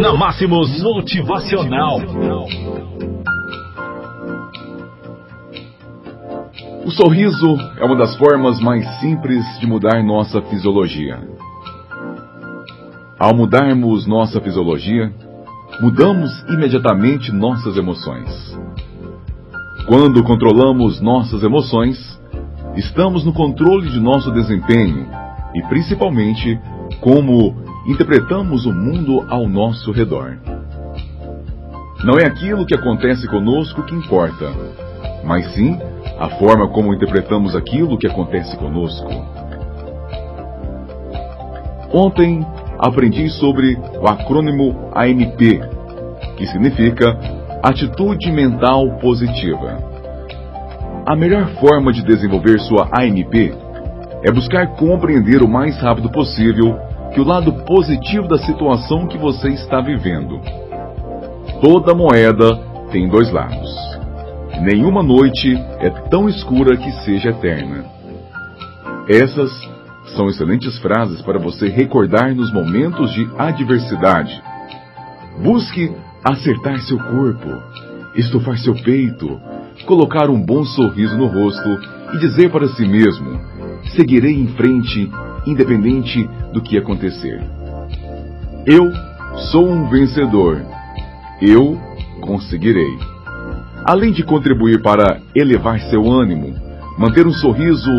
Na Máximos Motivacional. O sorriso é uma das formas mais simples de mudar nossa fisiologia. Ao mudarmos nossa fisiologia, mudamos imediatamente nossas emoções. Quando controlamos nossas emoções, estamos no controle de nosso desempenho e principalmente como interpretamos o mundo ao nosso redor. Não é aquilo que acontece conosco que importa, mas sim a forma como interpretamos aquilo que acontece conosco. Ontem aprendi sobre o acrônimo AMP, que significa Atitude Mental Positiva. A melhor forma de desenvolver sua AMP é buscar compreender o mais rápido possível que o lado positivo da situação que você está vivendo. Toda moeda tem dois lados. Nenhuma noite é tão escura que seja eterna. Essas são excelentes frases para você recordar nos momentos de adversidade. Busque acertar seu corpo, estufar seu peito, colocar um bom sorriso no rosto e dizer para si mesmo: seguirei em frente, independente do que acontecer. Eu sou um vencedor. Eu conseguirei. Além de contribuir para elevar seu ânimo, manter um sorriso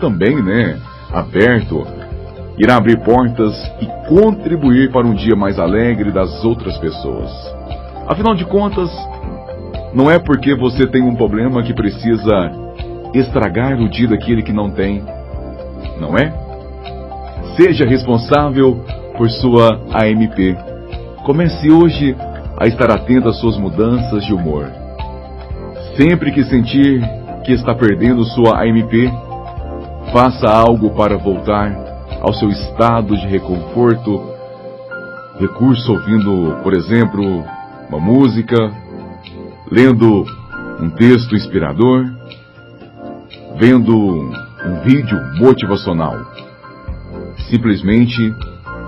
também, né, aberto, irá abrir portas e contribuir para um dia mais alegre das outras pessoas. Afinal de contas, não é porque você tem um problema que precisa estragar o dia daquele que não tem, não é? Seja responsável por sua AMP. Comece hoje a estar atento às suas mudanças de humor. Sempre que sentir que está perdendo sua AMP, faça algo para voltar ao seu estado de reconforto. Recurso ouvindo, por exemplo, uma música, lendo um texto inspirador, vendo um vídeo motivacional. Simplesmente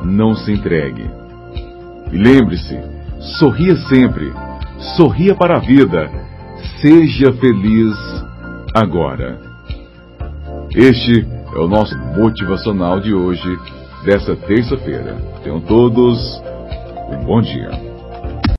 não se entregue. E lembre-se, sorria sempre, sorria para a vida, seja feliz agora. Este é o nosso motivacional de hoje, dessa terça-feira. Tenham todos um bom dia.